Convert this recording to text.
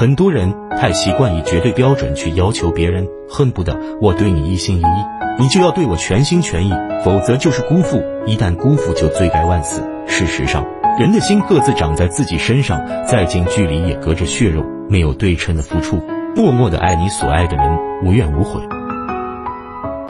很多人太习惯以绝对标准去要求别人恨不得我对你一心一意你就要对我全心全意否则就是辜负一旦辜负就罪该万死。事实上人的心各自长在自己身上再近距离也隔着血肉没有对称的付出默默的爱你所爱的人无怨无悔。